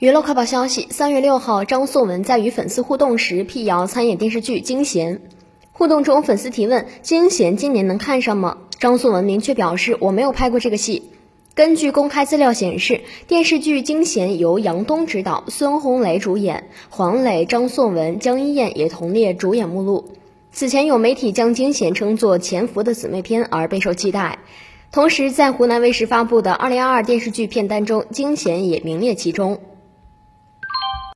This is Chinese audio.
娱乐快报消息：三月六号，张颂文在与粉丝互动时辟谣参演电视剧《惊贤》。互动中，粉丝提问：“惊贤今年能看上吗？”张颂文明确表示：“我没有拍过这个戏。”根据公开资料显示，电视剧《惊贤》由杨东执导，孙红雷主演，黄磊、张颂文、江一燕也同列主演目录。此前有媒体将《惊贤》称作《潜伏》的姊妹篇，而备受期待。同时，在湖南卫视发布的2022电视剧片单中，《惊贤》也名列其中。